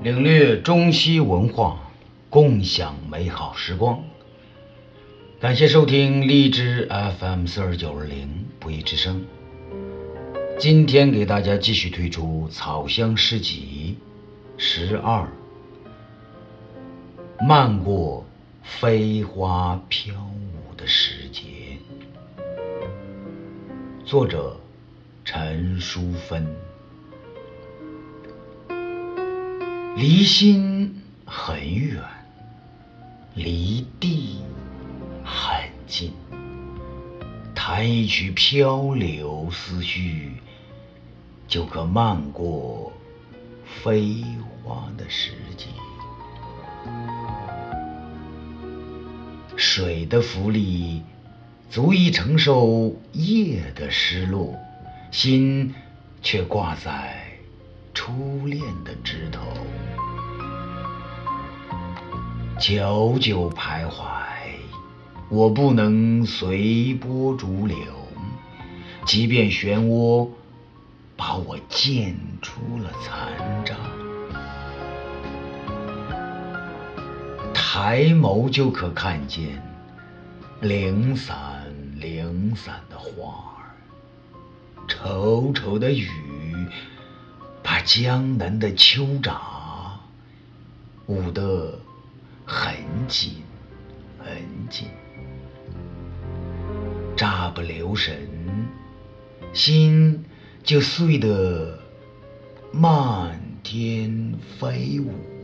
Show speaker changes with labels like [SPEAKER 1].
[SPEAKER 1] 领略中西文化，共享美好时光。感谢收听荔枝 FM 四二九二零不一之声。今天给大家继续推出《草香诗集》十二，漫过飞花飘舞的时节。作者陈淑芬。离心很远，离地很近。弹一曲漂流思绪，就可漫过飞花的时节。水的浮力足以承受叶的失落，心却挂在初恋的枝头。久久徘徊，我不能随波逐流，即便漩涡把我溅出了残渣。抬眸就可看见零散零散的花儿，稠稠的雨把江南的秋闸捂得。很紧，很紧，乍不留神，心就碎得漫天飞舞。